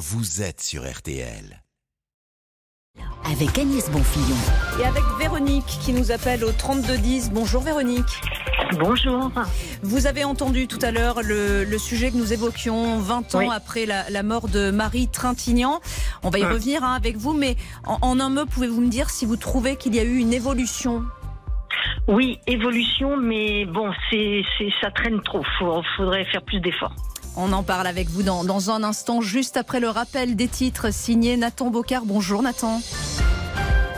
vous êtes sur RTL. Avec Agnès Bonfillon. Et avec Véronique qui nous appelle au 3210. Bonjour Véronique. Bonjour. Vous avez entendu tout à l'heure le, sujet que nous évoquions 20 ans après la, mort de Marie Trintignant. On va y revenir hein, avec vous, mais en, un mot, pouvez-vous me dire si vous trouvez qu'il y a eu une évolution? Oui, évolution, mais bon, c'est, ça traîne trop. Il faudrait faire plus d'efforts. On en parle avec vous dans, un instant, juste après le rappel des titres signé Nathan Bocard. Bonjour Nathan.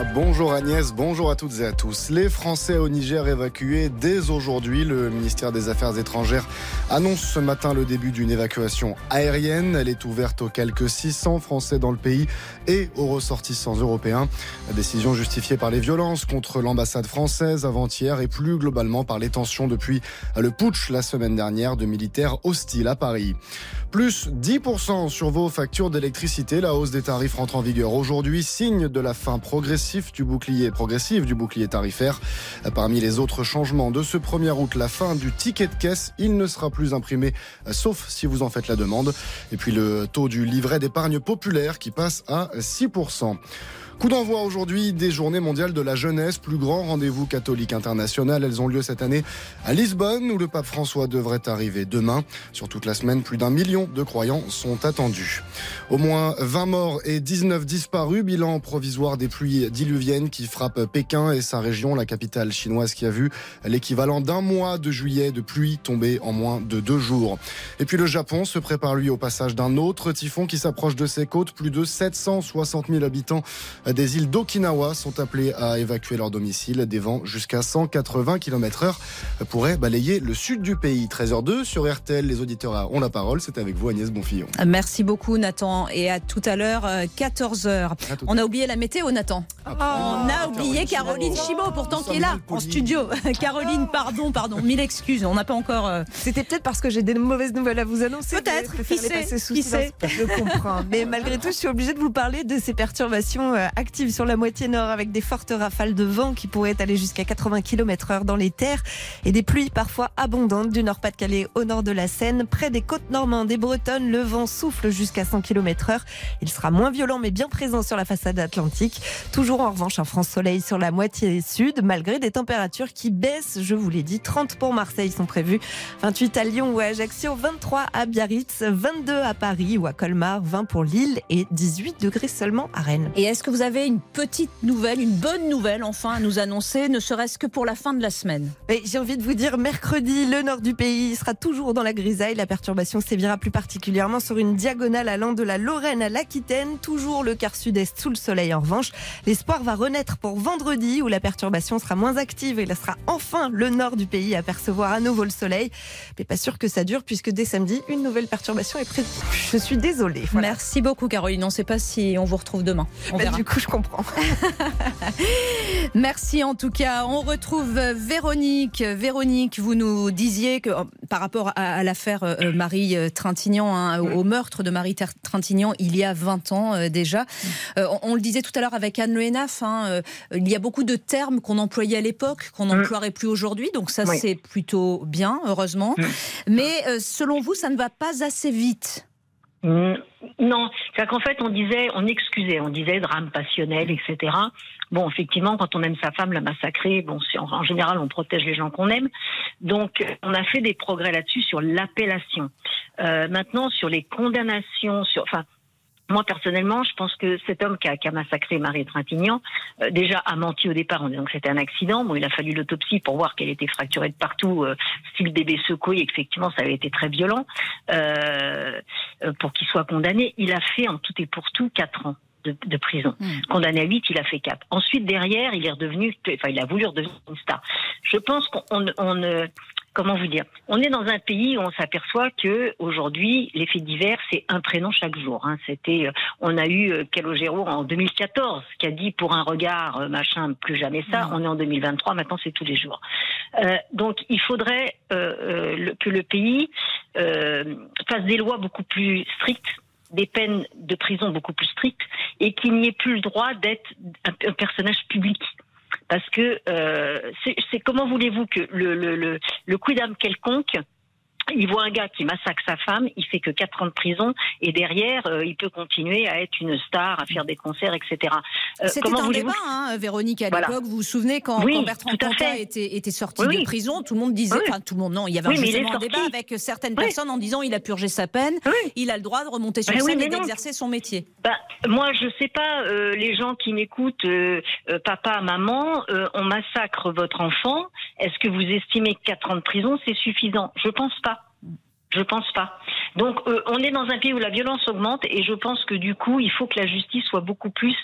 Bonjour Agnès, bonjour à toutes et à tous. Les Français au Niger évacués dès aujourd'hui. Le ministère des Affaires étrangères annonce ce matin le début d'une évacuation aérienne. Elle est ouverte aux quelques 600 Français dans le pays et aux ressortissants européens. La décision justifiée par les violences contre l'ambassade française avant-hier et plus globalement par les tensions depuis le putsch la semaine dernière de militaires hostiles à Paris. Plus 10% sur vos factures d'électricité. La hausse des tarifs rentre en vigueur aujourd'hui, signe de la fin progressive du bouclier, progressif du bouclier tarifaire. Parmi les autres changements de ce 1er août, la fin du ticket de caisse. Il ne sera plus imprimé, sauf si vous en faites la demande. Et puis le taux du livret d'épargne populaire qui passe à 6%. Coup d'envoi aujourd'hui des Journées mondiales de la jeunesse, plus grand rendez-vous catholique international. Elles ont lieu cette année à Lisbonne, où le pape François devrait arriver demain. Sur toute la semaine, plus d'un million de croyants sont attendus. Au moins 20 morts et 19 disparus. Bilan provisoire des pluies diluviennes qui frappent Pékin et sa région, la capitale chinoise qui a vu l'équivalent d'un mois de juillet de pluie tomber en moins de deux jours. Et puis le Japon se prépare lui au passage d'un autre typhon qui s'approche de ses côtes. Plus de 760 000 habitants des îles d'Okinawa sont appelés à évacuer leur domicile. Des vents jusqu'à 180 km/h pourraient balayer le sud du pays. 13h02 sur RTL, les auditeurs ont la parole. C'est avec vous Agnès Bonfillon. Merci beaucoup Nathan et à tout à l'heure 14h. On a oublié la météo Nathan. On a oublié Caroline Chimot pourtant qui est là en studio. Caroline, pardon, pardon, mille excuses. On n'a pas encore. Euh, C'était peut-être parce que j'ai des mauvaises nouvelles à vous annoncer. Peut-être. Qui sait, qui sait. Je comprends. Mais malgré tout, je suis obligée de vous parler de ces perturbations euh, active sur la moitié nord avec des fortes rafales de vent qui pourraient aller jusqu'à 80 km heure dans les terres et des pluies parfois abondantes du Nord-Pas-de-Calais au nord de la Seine. Près des côtes normandes et bretonnes, le vent souffle jusqu'à 100 km heure. Il sera moins violent mais bien présent sur la façade atlantique. Toujours en revanche un franc soleil sur la moitié sud malgré des températures qui baissent. Je vous l'ai dit, 30 pour Marseille sont prévus, 28 à Lyon ou à Ajaccio, 23 à Biarritz, 22 à Paris ou à Colmar, 20 pour Lille et 18 degrés seulement à Rennes. Et est-ce que vous avez une petite nouvelle, une bonne nouvelle enfin à nous annoncer, ne serait-ce que pour la fin de la semaine. J'ai envie de vous dire, mercredi, le nord du pays sera toujours dans la grisaille. La perturbation sévira plus particulièrement sur une diagonale allant de la Lorraine à l'Aquitaine. Toujours le quart sud-est sous le soleil en revanche. L'espoir va renaître pour vendredi où la perturbation sera moins active et là sera enfin le nord du pays à percevoir à nouveau le soleil. Mais pas sûr que ça dure puisque dès samedi, une nouvelle perturbation est prévue. Je suis désolée. Merci beaucoup Caroline. On ne sait pas si on vous retrouve demain. On bah, Du coup, je comprends. Merci en tout cas. On retrouve Véronique. Véronique, vous nous disiez que euh, par rapport à, l'affaire euh, Marie euh, Trintignant, hein, au meurtre de Marie Trintignant, il y a 20 ans déjà. on, le disait tout à l'heure avec Anne Le hein, il y a beaucoup de termes qu'on employait à l'époque, qu'on n'emploierait plus aujourd'hui. Donc ça, c'est plutôt bien, heureusement. Mais selon vous, ça ne va pas assez vite. Mm, non, c'est qu'en fait, on disait, on excusait, on disait drame passionnel, etc. Bon, effectivement, quand on aime sa femme, la massacrer, bon, en, général, on protège les gens qu'on aime. Donc, on a fait des progrès là-dessus sur l'appellation. Euh, maintenant, sur les condamnations, sur, enfin, moi, personnellement, je pense que cet homme qui a, massacré Marie Trintignant, euh, déjà a menti au départ en disant que c'était un accident. Bon, il a fallu l'autopsie pour voir qu'elle était fracturée de partout, euh, style bébé secoué. Effectivement, ça avait été très violent euh, pour qu'il soit condamné. Il a fait en tout et pour tout quatre ans. De, prison. Hmm. Condamné à 8, il a fait 4. Ensuite, derrière, il est redevenu, enfin, il a voulu redevenir une star. Je pense qu'on on, comment vous dire? On est dans un pays où on s'aperçoit que aujourd'hui, les faits divers, c'est un prénom chaque jour. Hein. C'était, euh, on a eu euh, Calogero en 2014 qui a dit pour un regard euh, machin plus jamais ça. On est en 2023, maintenant c'est tous les jours. donc il faudrait que le pays fasse des lois beaucoup plus strictes des peines de prison beaucoup plus strictes et qu'il n'y ait plus le droit d'être un personnage public parce que euh, c'est comment voulez-vous que le, le, le, le quelconque il voit un gars qui massacre sa femme, il fait que 4 ans de prison et derrière, euh, il peut continuer à être une star, à faire des concerts, etc. Euh, C'était un débat, hein, Véronique, à l'époque. Vous vous souvenez quand, Bertrand Cantat était, était, sorti de prison, tout le monde disait, enfin tout le monde, non, il y avait justement un débat avec certaines personnes en disant il a purgé sa peine, il a le droit de remonter sur scène et d'exercer son métier. Bah, moi, je sais pas, euh, les gens qui m'écoutent, papa, maman, on massacre votre enfant, est-ce que vous estimez que 4 ans de prison, c'est suffisant? Je pense pas. Je pense pas. Donc, euh, on est dans un pays où la violence augmente et je pense que du coup, il faut que la justice soit beaucoup plus,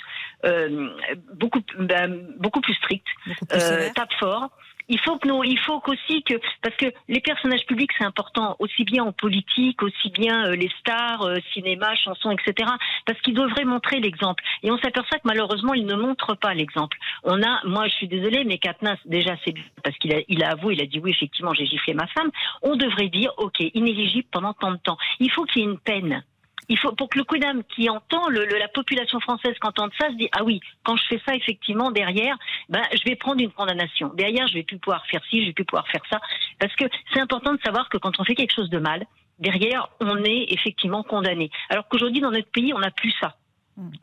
euh, beaucoup, ben, beaucoup plus stricte, euh, tape fort il faut que nous, il faut qu'aussi que parce que les personnages publics c'est important aussi bien en politique, aussi bien euh, les stars, euh, cinéma, chansons, etc. Parce qu'ils devraient montrer l'exemple. Et on s'aperçoit que malheureusement ils ne montrent pas l'exemple. On a, moi je suis désolée, mais Katnas déjà c'est parce qu'il a, il a avoué, il a dit oui effectivement j'ai giflé ma femme. On devrait dire ok inéligible pendant tant de temps. Il faut qu'il y ait une peine il faut pour que le Quidam qui entend le, la population française qui entend ça se dit ah oui quand je fais ça effectivement derrière ben je vais prendre une condamnation. Derrière je vais plus pouvoir faire ci je vais plus pouvoir faire ça. Parce que c'est important de savoir que quand on fait quelque chose de mal derrière on est effectivement condamné. Alors qu'aujourd'hui dans notre pays on n'a plus ça.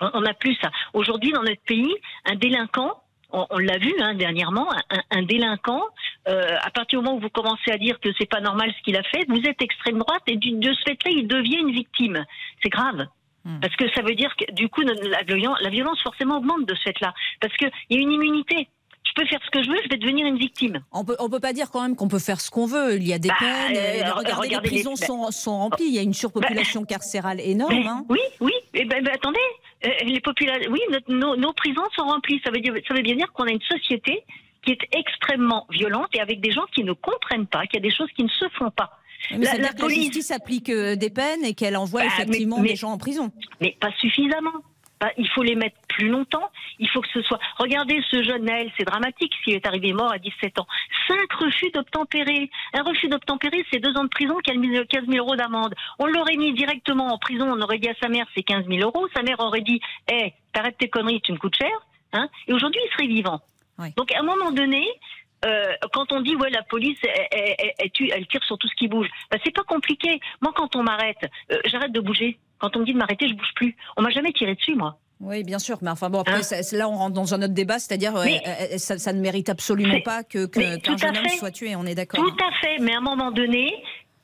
On n'a plus ça. Aujourd'hui dans notre pays un délinquant on, l'a vu hein, dernièrement, un, délinquant, euh, à partir du moment où vous commencez à dire que c'est pas normal ce qu'il a fait, vous êtes extrême droite et de ce fait-là, il devient une victime. C'est grave. Hmm. Parce que ça veut dire que du coup, la, la violence forcément augmente de ce fait-là. Parce qu'il y a une immunité je peux faire ce que je veux, je vais devenir une victime. On peut, on peut pas dire quand même qu'on peut faire ce qu'on veut. Il y a des bah, peines. Euh, regardez, les prisons sont, sont, remplies. Il y a une surpopulation bah, carcérale énorme. Hein. Oui, oui. Et eh ben, ben, attendez, euh, les oui, nos, nos, prisons sont remplies. Ça veut, dire, ça veut bien dire qu'on a une société qui est extrêmement violente et avec des gens qui ne comprennent pas, qu'il y a des choses qui ne se font pas. la, la, police... justice applique euh, des peines et qu'elle envoie bah, effectivement des gens en prison. Mais pas suffisamment. Bah, il faut les mettre plus longtemps. Il faut que ce soit. Regardez ce jeune Naël, c'est dramatique s'il est arrivé mort à 17 ans. Cinq refus d'obtempérer. Un refus d'obtempérer, c'est deux ans de prison, 15 000 euros d'amende. On l'aurait mis directement en prison, on aurait dit à sa mère, c'est 15 000 euros. Sa mère aurait dit, hé, hey, t'arrêtes tes conneries, tu me coûtes cher. Hein Et aujourd'hui, il serait vivant. Donc, à un moment donné, euh, quand on dit ouais la police elle, tire sur tout ce qui bouge, bah, c'est pas compliqué. Moi quand on m'arrête, euh, j'arrête de bouger. Quand on me dit de m'arrêter, je bouge plus. On m'a jamais tiré dessus, moi. Oui, bien sûr, mais enfin bon, après, hein là, on rentre dans un autre débat, c'est-à-dire euh, ça, ne mérite absolument pas que qu'un jeune homme soit tué, on est d'accord. Tout à fait, mais à un moment donné,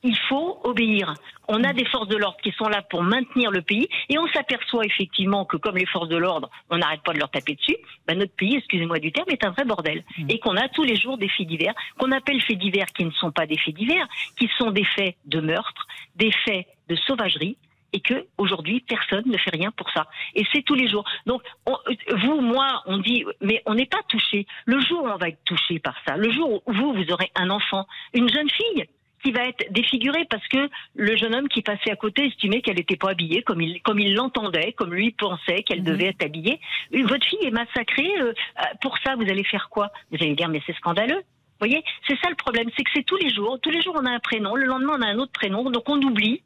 il faut obéir. On a des forces de l'ordre qui sont là pour maintenir le pays et on s'aperçoit effectivement que comme les forces de l'ordre, on n'arrête pas de leur taper dessus, ben notre pays, excusez-moi du terme, est un vrai bordel. Mmh. Et qu'on a tous les jours des faits divers, qu'on appelle faits divers qui ne sont pas des faits divers, qui sont des faits de meurtre, des faits de sauvagerie, et que aujourd'hui personne ne fait rien pour ça. Et c'est tous les jours. Donc vous, moi, on dit, mais on n'est pas touché. Le jour où on va être touché par ça, le jour où vous, vous aurez un enfant, une jeune fille qui va être défigurée parce que le jeune homme qui passait à côté estimait qu'elle n'était pas habillée comme il comme il l'entendait, comme lui pensait qu'elle mhm. devait être habillée. Votre fille est massacrée. Euh, pour ça, vous allez faire quoi? Vous allez dire mais c'est scandaleux. Vous voyez, c'est ça le problème, c'est que c'est tous les jours. Tous les jours, on a un prénom. Le lendemain, on a un autre prénom. Donc on oublie.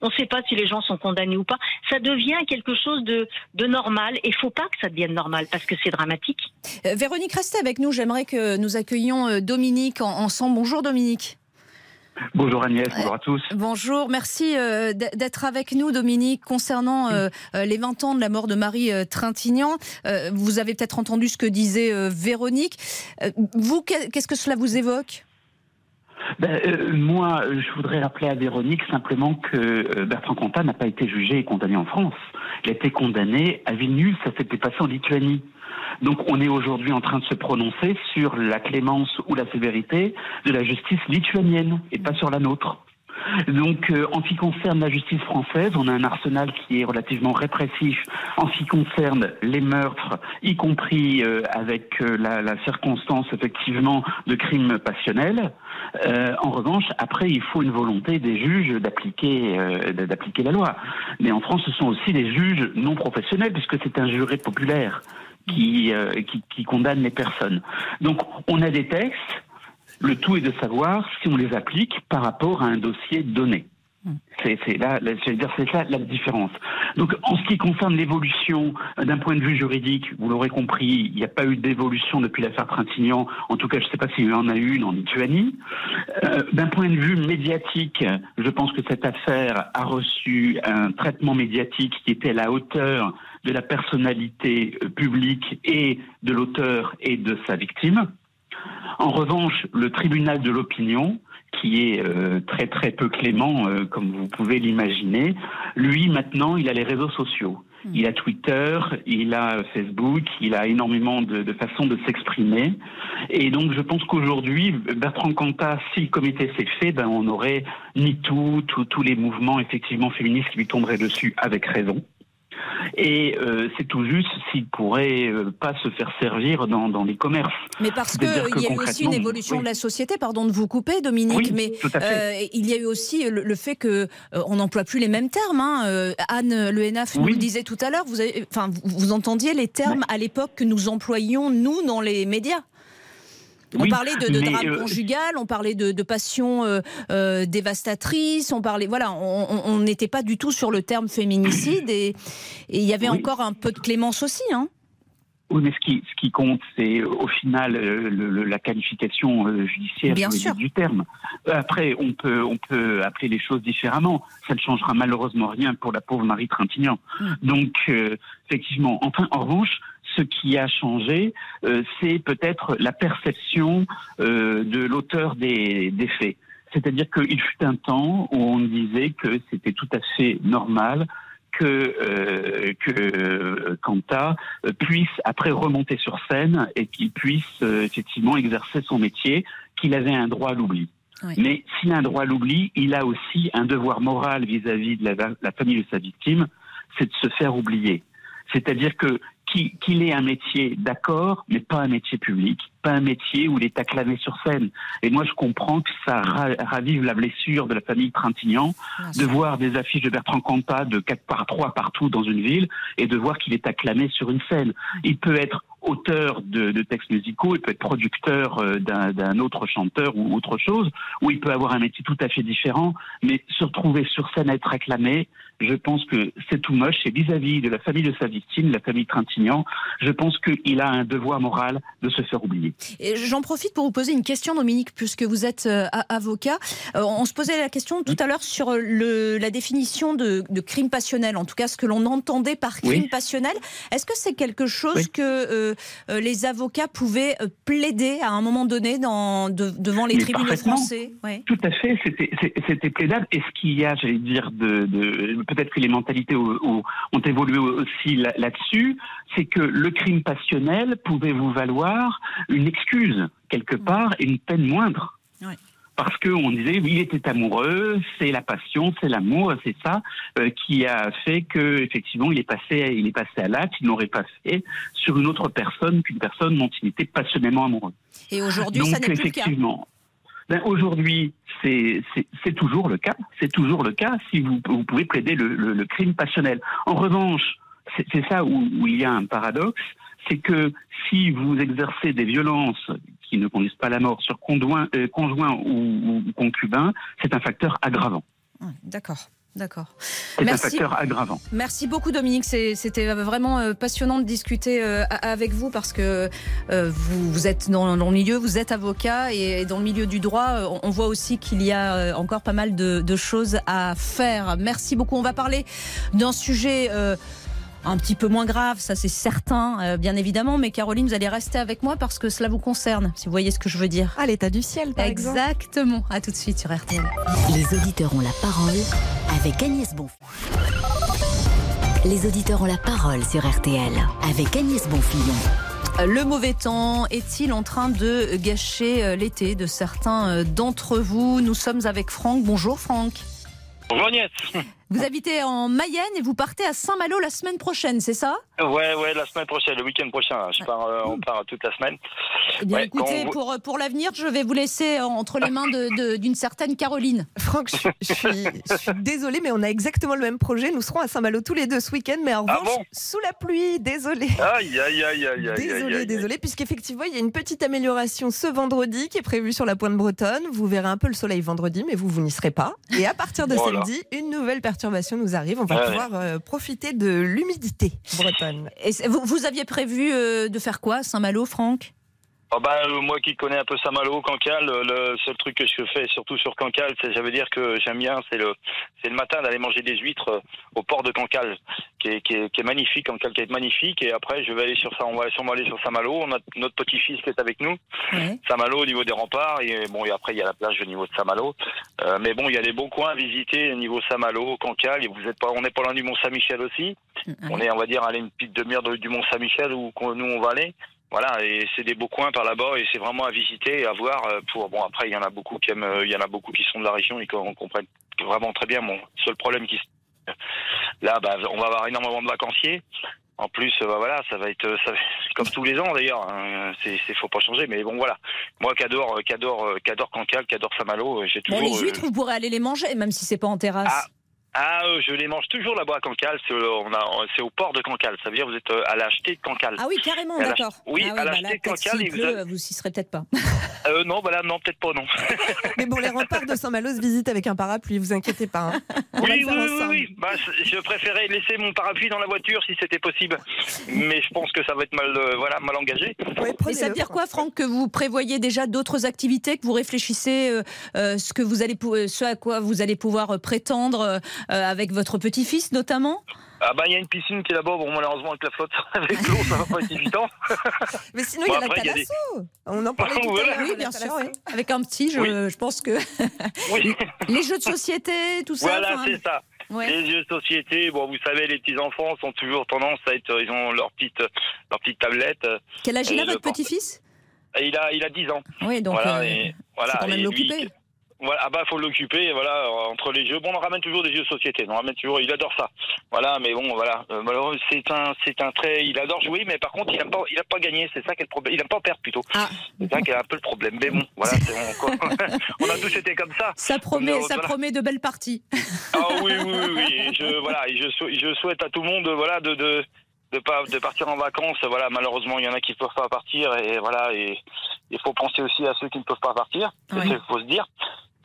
On ne sait pas si les gens sont condamnés ou pas. Ça devient quelque chose de, normal et il faut pas que ça devienne normal parce que c'est dramatique. Euh, Véronique, restez avec nous. J'aimerais que nous accueillions euh, Dominique ensemble. Bonjour Dominique. Bonjour Agnès, bonjour à tous. Bonjour, merci euh, d'être avec nous Dominique. Concernant les 20 ans de la mort de Marie Trintignant, vous avez peut-être entendu ce que disait Véronique. vous, qu'est-ce que cela vous évoque? Ben, euh, moi, je voudrais rappeler à Véronique simplement que euh, Bertrand Cantat n'a pas été jugé et condamné en France. Il a été condamné à Vilnius, ça s'était passé en Lituanie. Donc on est aujourd'hui en train de se prononcer sur la clémence ou la sévérité de la justice lituanienne et pas sur la nôtre. Donc, euh, en ce qui concerne la justice française, on a un arsenal qui est relativement répressif en ce qui concerne les meurtres, y compris euh, avec euh, la, la, circonstance effectivement de crimes passionnels. en revanche, après, il faut une volonté des juges d'appliquer d'appliquer la loi. Mais en France, ce sont aussi les juges non professionnels, puisque c'est un juré populaire qui, qui, qui condamne les personnes. Donc, on a des textes le tout est de savoir si on les applique par rapport à un dossier donné. C'est là, veux dire, c'est ça la différence. Donc, en ce qui concerne l'évolution euh, d'un point de vue juridique, vous l'aurez compris, il n'y a pas eu d'évolution depuis l'affaire Trintignant. En tout cas, je ne sais pas s'il y en a eu une en Lituanie. Euh, d'un point de vue médiatique, je pense que cette affaire a reçu un traitement médiatique qui était à la hauteur de la personnalité euh, publique et de l'auteur et de sa victime. En revanche, le tribunal de l'opinion qui est euh, très très peu clément, euh, comme vous pouvez l'imaginer. Lui, maintenant, il a les réseaux sociaux. Hmm. Il a Twitter, il a Facebook, il a énormément de, de façons de s'exprimer. Et donc, je pense qu'aujourd'hui, Bertrand Cantat, si le comité s'est fait, ben, on aurait ni tout, tous les mouvements effectivement féministes qui lui tomberaient dessus avec raison. Et euh, c'est tout juste s'il pourrait euh, pas se faire servir dans, dans les commerces. Mais parce qu'il y a eu aussi une évolution de la société, pardon de vous couper, Dominique, mais euh, il y a eu aussi le, fait que on n'emploie plus les mêmes termes. Hein. Anne Le Henaf nous le disait tout à l'heure. Vous, enfin, vous, entendiez les termes à l'époque que nous employions nous dans les médias. On parlait de, de drame euh, conjugal, on parlait de, de passion euh, euh, dévastatrice, on parlait, voilà, on n'était pas du tout sur le terme féminicide et il y avait encore un peu de clémence aussi, hein. Oui, mais ce qui, ce qui compte, c'est au final le, la qualification judiciaire du terme. Après, on peut, on peut appeler les choses différemment. Ça ne changera malheureusement rien pour la pauvre Marie Trintignant. Hmm. Donc, effectivement, enfin, en revanche, ce qui a changé, euh, c'est peut-être la perception euh, de l'auteur des, faits. C'est-à-dire qu'il fut un temps où on disait que c'était tout à fait normal que, euh, que Kanta puisse après remonter sur scène et qu'il puisse effectivement exercer son métier, qu'il avait un droit à l'oubli. Mais s'il a un droit à l'oubli, il a aussi un devoir moral vis-à-vis de la, la, famille de sa victime, c'est de se faire oublier. C'est-à-dire que qu'il ait un métier, d'accord, mais pas un métier public, pas un métier où il est acclamé sur scène. Et moi, je comprends que ça ravive la blessure de la famille Trintignant de voir des affiches de Bertrand Campa de 4 par 3 partout dans une ville et de voir qu'il est acclamé sur une scène. Il peut être auteur de, de, textes musicaux, il peut être producteur euh, d'un autre chanteur ou autre chose, ou il peut avoir un métier tout à fait différent, mais se retrouver sur scène à être acclamé, je pense que c'est tout moche. Et vis-à-vis de la famille de sa victime, la famille Trintignant, je pense qu'il a un devoir moral de se faire oublier. J'en profite pour vous poser une question, Dominique, puisque vous êtes euh, avocat. Euh, on se posait la question tout à l'heure sur le, la définition de, de, crime passionnel, en tout cas ce que l'on entendait par crime passionnel. Est-ce que c'est quelque chose que euh, les avocats pouvaient plaider à un moment donné dans, devant les tribunaux français? Tout à fait, c'était plaidable. Et ce qu'il y a, j'allais dire, de, de peut-être que les mentalités ont, évolué aussi là-dessus, c'est que le crime passionnel pouvait vous valoir une excuse quelque mm. part et une peine moindre. Parce qu'on disait, il était amoureux, c'est la passion, c'est l'amour, c'est ça euh, qui a fait que effectivement il est passé, il est passé à l'acte, il n'aurait pas fait sur une autre personne qu'une personne dont il était passionnément amoureux. Et aujourd'hui, ça n'est plus le cas. Ben, Aujourd'hui, c'est toujours le cas. C'est toujours le cas si vous, vous pouvez plaider le, le, crime passionnel. En revanche, c'est ça où, où, il y a un paradoxe, c'est que si vous exercez des violences qui ne conduisent pas à la mort sur conjoint, euh, conjoint ou, ou concubin, c'est un facteur aggravant. D'accord. D'accord. C'est un facteur aggravant. Merci beaucoup Dominique. C'était vraiment euh, passionnant de discuter euh, avec vous parce que vous, êtes dans, le milieu, vous êtes avocat et dans le milieu du droit, on voit aussi qu'il y a encore pas mal de, choses à faire. Merci beaucoup. On va parler d'un sujet un petit peu moins grave, ça c'est certain, euh, bien évidemment. Mais Caroline, vous allez rester avec moi parce que cela vous concerne, si vous voyez ce que je veux dire. À l'état du ciel, par Exactement. À tout de suite sur RTL. Les auditeurs ont la parole avec Agnès Bonfillon. Les auditeurs ont la parole sur RTL avec Agnès Bonfillon. Euh, le mauvais temps est-il en train de gâcher euh, l'été de certains d'entre vous? Nous sommes avec Franck. Bonjour Franck. Bonjour Agnès. Vous habitez en Mayenne et vous partez à Saint-Malo la semaine prochaine, c'est ça? Ouais, ouais, la semaine prochaine, le week-end prochain. Je pars, euh, on part toute la semaine. Eh bien, Ouais, écoutez, pour, pour l'avenir, je vais vous laisser entre les mains de- de- d'une certaine Caroline. Franck, je, je suis, je suis désolée, mais on a exactement le même projet. Nous serons à Saint-Malo tous les deux ce week-end, mais en Ah revanche, bon? sous la pluie. Désolée. Aïe, aïe, aïe, aïe, aïe, aïe, Désolé, aïe, aïe. désolé, puisqu'effectivement, il y a une petite amélioration ce vendredi qui est prévue sur la pointe bretonne. Vous verrez un peu le soleil vendredi, mais vous, vous n'y serez pas. Et à partir de Voilà. samedi, une nouvelle nous arrive. On va Ouais, pouvoir euh, profiter de l'humidité bretonne. Et vous, vous aviez prévu euh, de faire quoi? À Saint-Malo, Franck? Ah bah, euh, moi qui connais un peu Saint-Malo, Cancale, euh, le seul truc que je fais, surtout sur Cancale, c'est, ça veut dire que j'aime bien, c'est le, c'est le matin d'aller manger des huîtres euh, au port de Cancale, qui est, qui est, qui est magnifique, Cancale qui est magnifique, et après je vais aller sur ça, on va sûrement aller sur Saint-Malo, on a notre petit-fils qui est avec nous. Saint-Malo au niveau des remparts, et bon, et après il y a la plage au niveau de Saint-Malo, Euh, mais bon, il y a des beaux coins à visiter au niveau Saint-Malo, Cancale, et vous êtes pas, on n'est pas loin du Mont-Saint-Michel aussi, on est, on va dire, aller une petite demi-heure de- du Mont-Saint-Michel où qu'on- nous on va aller. Voilà, et c'est des beaux coins par là-bas et c'est vraiment à visiter et à voir. euh, Pour bon, après il y en a beaucoup qui aiment, euh, il y en a beaucoup qui sont de la région et qui en comprennent vraiment très bien. Mon seul problème qui se- là, bah, on va avoir énormément de vacanciers. En plus, euh, bah, voilà, ça va être ça, comme tous les ans d'ailleurs. hein, c'est, c'est faut pas changer, mais bon voilà. Moi qui adore, euh, qui adore, euh, qui adore Cancale, qui adore Saint-Malo, j'ai toujours. les euh, huîtres, vous pourrez aller les manger, même si c'est pas en terrasse. ah, euh, je les mange toujours là-bas à Cancale. C'est, euh, on a, c'est au port de Cancale. Ça veut dire que vous êtes euh, à l'acheter de Cancale. Ah oui, carrément, d'accord. oui, ah elle a bah là, peut-être Cancale vous pleut, a- vous y serez peut-être pas. Euh, non, voilà, non, peut-être pas, non. Mais bon, les remparts de Saint-Malo se visitent avec un parapluie, vous inquiétez pas. hein. Oui, oui, oui, oui, oui. Bah, je préférais laisser mon parapluie dans la voiture si c'était possible. Mais je pense que ça va être mal, euh, voilà, mal engagé. Ouais, Et ça veut dire quoi, Franck, que vous prévoyez déjà d'autres activités, que vous réfléchissez euh, euh, ce que vous allez, pou- euh, ce à quoi vous allez pouvoir euh, prétendre euh, avec votre petit-fils notamment Ah bah, il y a une piscine qui est là-bas. Bon, malheureusement, avec la flotte, avec l'eau, ça va pas être évident. Mais sinon, il y a la après, il y a des-. On en parlait tout à l'heure. Oui, la bien sûr. oui. Avec un petit, je, Oui. je pense que Oui, les jeux de société, tout ça. voilà, enfin, c'est ça. ouais. Les jeux de société, bon, vous savez, les petits-enfants sont toujours tendance à être, ils ont leur petite, leur petite tablette. Quel âge il a votre petit-fils? Et il a, il a 10 ans. Oui, donc voilà, euh, et, voilà, faut quand même l'occuper. Voilà, ah bah faut l'occuper, voilà, euh, entre les jeux. Bon, on ramène toujours des jeux de société, on ramène toujours, il adore ça. Voilà, mais bon, voilà, euh, malheureusement, c'est un, c'est un trait, il adore jouer, mais par contre, il aime pas, il aime pas gagner, c'est ça qui est le problème, il aime pas perdre plutôt. Ah. C'est ça qui est un peu le problème, mais bon, voilà, c'est- on, on a tous été comme ça. Ça promet, ça voilà. promet de belles parties. Ah oui, oui, oui, oui, et je, voilà, et je, sou- je souhaite à tout le monde, voilà, de, de, de pas, de partir en vacances. Voilà, malheureusement, il y en a qui ne peuvent pas partir, et voilà, et il faut penser aussi à ceux qui ne peuvent pas partir. C'est Ouais. ce qu'il faut se dire.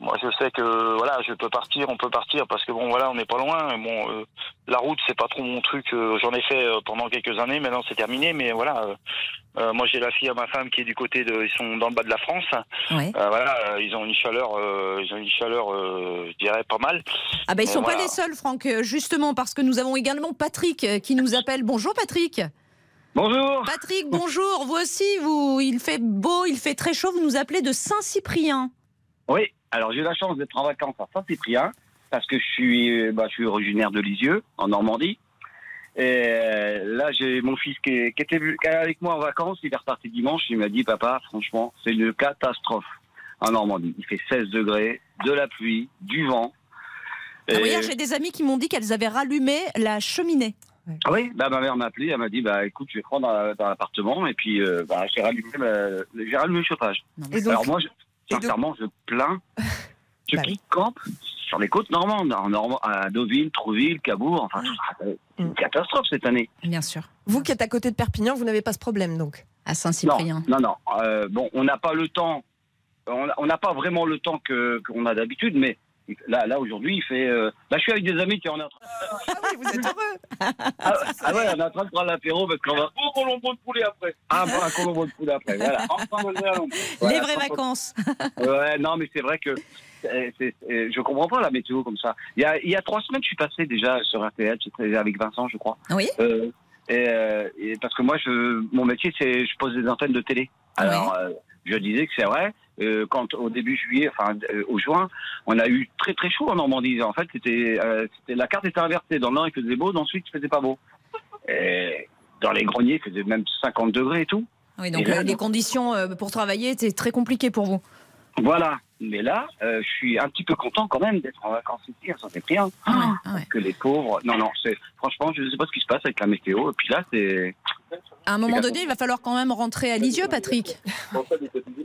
Moi, je sais que voilà, je peux partir, on peut partir parce que bon, voilà, on n'est pas loin. et Bon, euh, la route, c'est pas trop mon truc. euh, J'en ai fait euh, pendant quelques années. Maintenant, c'est terminé. Mais voilà, euh, euh, moi, j'ai la fille à ma femme qui est du côté de, ils sont dans le bas de la France. Ouais. Euh, voilà, euh, ils ont une chaleur, euh, ils ont une chaleur, euh, je dirais pas mal. Ah bah ils Bon, sont pas les seuls, Franck, justement parce que nous avons également Patrick qui nous appelle. Bonjour Patrick. Bonjour. Patrick, bonjour. Vous aussi, vous, il fait beau, il fait très chaud. Vous nous appelez de Saint-Cyprien. Oui, alors j'ai eu la chance d'être en vacances à Saint-Cyprien parce que je suis, euh, bah, je suis originaire de Lisieux, en Normandie. Et euh, là, j'ai mon fils qui, est- qui était avec moi en vacances. Il est reparti dimanche. Il m'a dit, papa, franchement, c'est une catastrophe en Normandie. Il fait 16 degrés, de la pluie, du vent. Ah oui, Et- hier, j'ai des amis qui m'ont dit qu'elles avaient rallumé la cheminée. Ah oui, bah, ma mère m'a appelé, elle m'a dit bah écoute, je vais prendre dans, dans l'appartement et puis euh, bah, j'ai rallumé, le- j'ai rallumé le chauffage. Alors moi, je, sincèrement, je plains ceux Bah qui oui. campent sur les côtes normandes, en Normand, à Deauville, Trouville, Cabourg, enfin, c'est une Mm. catastrophe cette année. Bien sûr. vous qui êtes à côté de Perpignan, vous n'avez pas ce problème donc. À Non, Saint-Cyprien. non, non. euh, bon, on n'a pas le temps, on n'a pas vraiment le temps que qu'on a d'habitude, mais là, là aujourd'hui, il fait. euh, là, je suis avec des amis qui en train. Ah oui, vous êtes heureux. Ah, ah ouais, on est en train de prendre l'apéro parce qu'on va au colombo de poulet après. Ah, bon, un colombo de poulet après. Voilà. Enfin, voilà. Les vraies vacances. Ouais, non, mais c'est vrai que je comprends pas la météo comme ça. Il y a, il y a trois semaines, je suis passé déjà sur RTL, j'étais avec Vincent, je crois. Oui. Euh, et, euh, et parce que moi, je, mon métier, c'est je pose des antennes de télé. Alors, euh, je disais que c'est vrai. euh, quand au début juillet, enfin euh, au juin, on a eu très très chaud en Normandie. En fait, c'était, euh, la carte était inversée. Dans le nord, il faisait beau, dans le sud, il faisait pas beau. Et dans les greniers, il faisait même 50 degrés et tout. Oui, donc Et là, les conditions pour travailler étaient très compliquées pour vous. Voilà. Mais là, euh, je suis un petit peu content quand même d'être en vacances ici à Saint-Éprien. Ah, ah ouais. Que les pauvres. Non, non, c'est franchement, je ne sais pas ce qui se passe avec la météo. Et puis là, c'est. À un moment donné, il va falloir quand même rentrer à Lisieux, Patrick.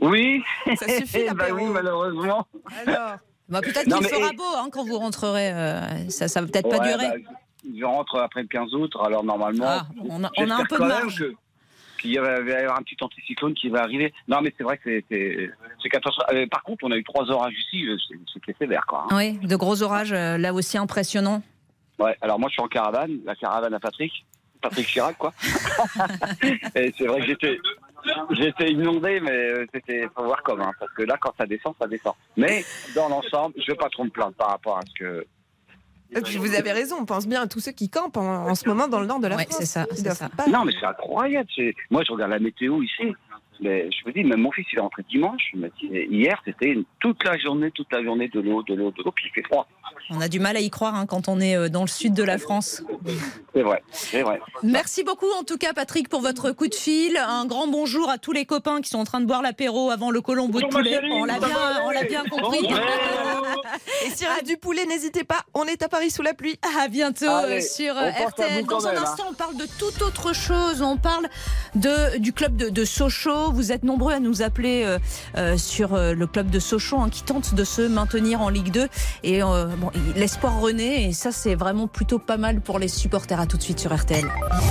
Oui. Ça suffit, bah oui, malheureusement. Alors, Bah, peut-être qu'il mais- fera beau hein, quand vous rentrerez. euh, ça, ça va peut-être pas durer. bah, je rentre après le 15 août, alors normalement. Ah, on a, on a un peu de marge. que- qu'il va y avoir un petit anticyclone qui va arriver. Non, mais c'est vrai que c'est- catastrophique. Euh, par contre, on a eu trois orages ici, euh, c'était sévère, quoi. hein. Oui, de gros orages, euh, là aussi impressionnants. Ouais, alors moi, je suis en caravane, la caravane à Patrick. Patrick Chirac, quoi. Et c'est vrai que j'étais. J'étais inondé, mais c'était faut voir comment, hein, parce que là, quand ça descend, ça descend. Mais dans l'ensemble, je veux pas trop me plaindre par rapport à ce que. Et puis vous avez raison, on pense bien à tous ceux qui campent en, en ce moment dans le nord de la Ouais, France. c'est ça, Ils c'est doivent ça. pas- Non, mais c'est incroyable. c'est- Moi, je regarde la météo ici. Mais je me dis, même mon fils, il est rentré dimanche. Hier, c'était une- toute la journée, toute la journée de l'eau, de l'eau, de l'eau, puis il fait froid. On a du mal à y croire hein, quand on est euh, dans le sud de la France. C'est vrai, c'est vrai. Merci beaucoup en tout cas Patrick pour votre coup de fil. Un grand bonjour à tous les copains qui sont en train de boire l'apéro avant le colombo de poulet. On l'a bien, on l'a bien compris. Et s'il reste du poulet, n'hésitez pas, on est à Paris sous la pluie. À bientôt Allez, euh, sur euh, RTL. Dans un instant, on parle de toute autre chose. On parle de, du club de, de Sochaux. Vous êtes nombreux à nous appeler euh, euh, sur euh, le club de Sochaux hein, qui tente de se maintenir en Ligue 2. Et euh, bon, l'espoir renaît. Et ça, c'est vraiment plutôt pas mal pour les supporters. À tout de suite sur RTL.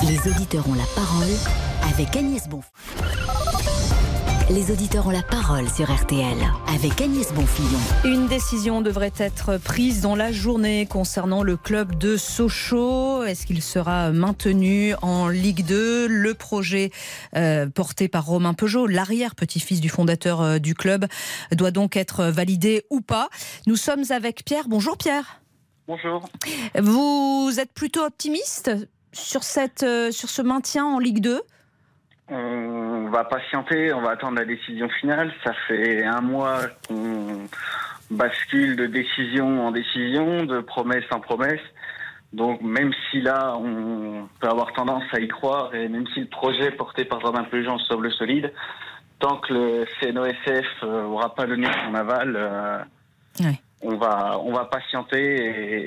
Les auditeurs ont la parole avec Agnès Bonfillon. Les auditeurs ont la parole sur RTL avec Agnès Bonfillon. Une décision devrait être prise dans la journée concernant le club de Sochaux. Est-ce qu'il sera maintenu en Ligue 2 Le projet euh, porté par Romain Peugeot, l'arrière-petit-fils du fondateur euh, du club, doit donc être validé ou pas. Nous sommes avec Pierre. Bonjour Pierre. Bonjour. Vous êtes plutôt optimiste sur, cette, euh, sur ce maintien en Ligue 2 On va patienter, on va attendre la décision finale. Ça fait un mois qu'on bascule de décision en décision, de promesse en promesse. Donc même si là, on peut avoir tendance à y croire, et même si le projet porté par Robin Peugeot semble solide, tant que le CNOSF n'aura pas donné son aval, euh. On, va, on va patienter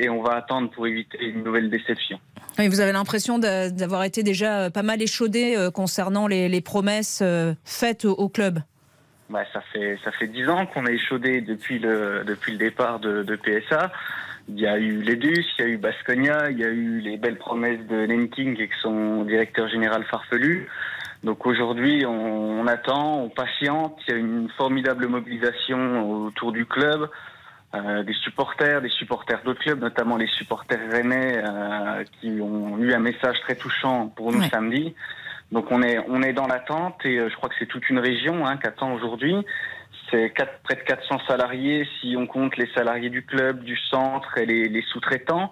et, et on va attendre pour éviter une nouvelle déception. Oui, Vous avez l'impression d'a- d'avoir été déjà pas mal échaudé euh, concernant les, les promesses euh, faites au, au club. Bah, ça fait ça fait dix ans qu'on est échaudé depuis le depuis le départ de, de PSA. Il y a eu l'Edus, il y a eu Basconia, il y a eu les belles promesses de Lenking avec son directeur général farfelu. Donc aujourd'hui, on, on attend, on patiente. Il y a une formidable mobilisation autour du club, euh, des supporters, des supporters d'autres clubs, notamment les supporters rennais euh, qui ont eu un message très touchant pour nous Ouais. samedi. Donc on est on est dans l'attente et euh, je crois que c'est toute une région hein, qui attend aujourd'hui. C'est près de 400 salariés si on compte les salariés du club, du centre et les, les sous-traitants.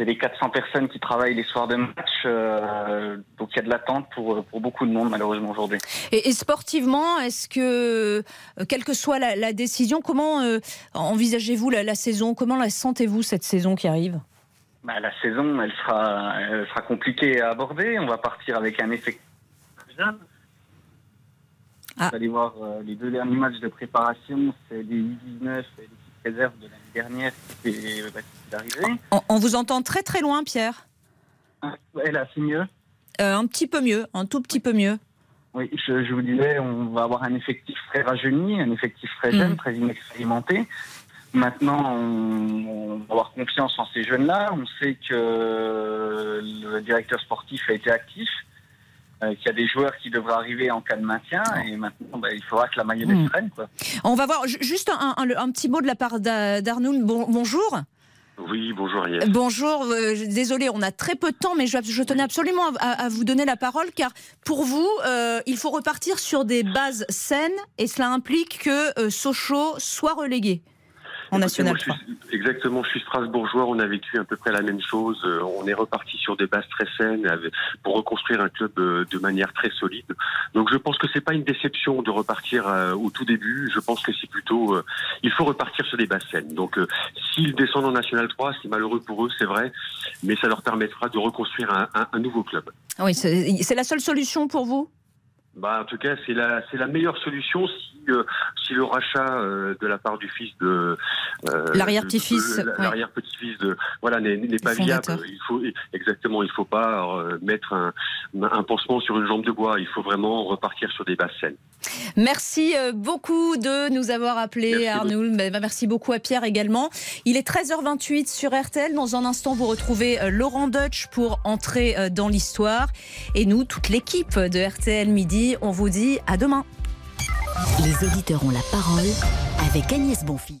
C'est les 400 personnes qui travaillent les soirs de match. euh, donc il y a de l'attente pour, pour beaucoup de monde malheureusement aujourd'hui. Et, et sportivement, est-ce que, euh, quelle que soit la, la décision, comment euh, envisagez-vous la, la saison? Comment la sentez-vous cette saison qui arrive? Bah, la saison, elle sera, elle sera compliquée à aborder. On va partir avec un effet. Ah. Vous allez voir euh, les deux derniers matchs de préparation, c'est les U19 et l'équipe réserve de l'année dernière qui est, bah, qui est arrivée. on, on vous entend très très loin, Pierre. Ah, ouais, là, c'est mieux. Euh, un petit peu mieux, un tout petit peu mieux. Oui, je, je vous disais, on va avoir un effectif très rajeuni, un effectif très jeune, Mm. très inexpérimenté. Maintenant, on, on va avoir confiance en ces jeunes-là. On sait que le directeur sportif a été actif, euh, qu'il y a des joueurs qui devraient arriver en cas de maintien. Et maintenant, bah, il faudra que la mayonnaise Mm. prenne. Quoi. On va voir ju- juste un, un- un petit mot de la part d'A- d'Arnoul. Bon- bonjour. Oui, bonjour Agnès. Bonjour, euh, désolé, on a très peu de temps, mais je, je tenais absolument à, à vous donner la parole car pour vous, euh, il faut repartir sur des bases saines et cela implique que euh, Sochaux soit relégué en Écoutez, National moi, je 3. suis- exactement, je suis strasbourgeois, on a vécu à peu près la même chose. Euh, On est reparti sur des bases très saines avec- pour reconstruire un club euh, de manière très solide. Donc je pense que c'est pas une déception de repartir euh, au tout début. Je pense que c'est plutôt, euh, il faut repartir sur des bases saines. Donc euh, s'ils descendent en National 3, c'est malheureux pour eux, c'est vrai, mais ça leur permettra de reconstruire un, un- un nouveau club. Oui, c'est la seule solution pour vous? Bah, en tout cas, c'est la, c'est la meilleure solution si, euh, si le rachat euh, de la part du fils de euh, l'arrière-petit-fils, de- de- l'arrière-petit-fils de voilà n'est, n'est pas viable. Il faut exactement, il faut pas mettre un, un pansement sur une jambe de bois. Il faut vraiment repartir sur des bases saines. Merci beaucoup de nous avoir appelés, Arnoul. Bah, bah, Merci beaucoup à Pierre également. Il est 13h28 sur RTL. Dans un instant, vous retrouvez Laurent Deutsch pour entrer dans l'histoire. Et nous, toute l'équipe de RTL Midi, on vous dit à demain. Les auditeurs ont la parole avec Agnès Bonfils.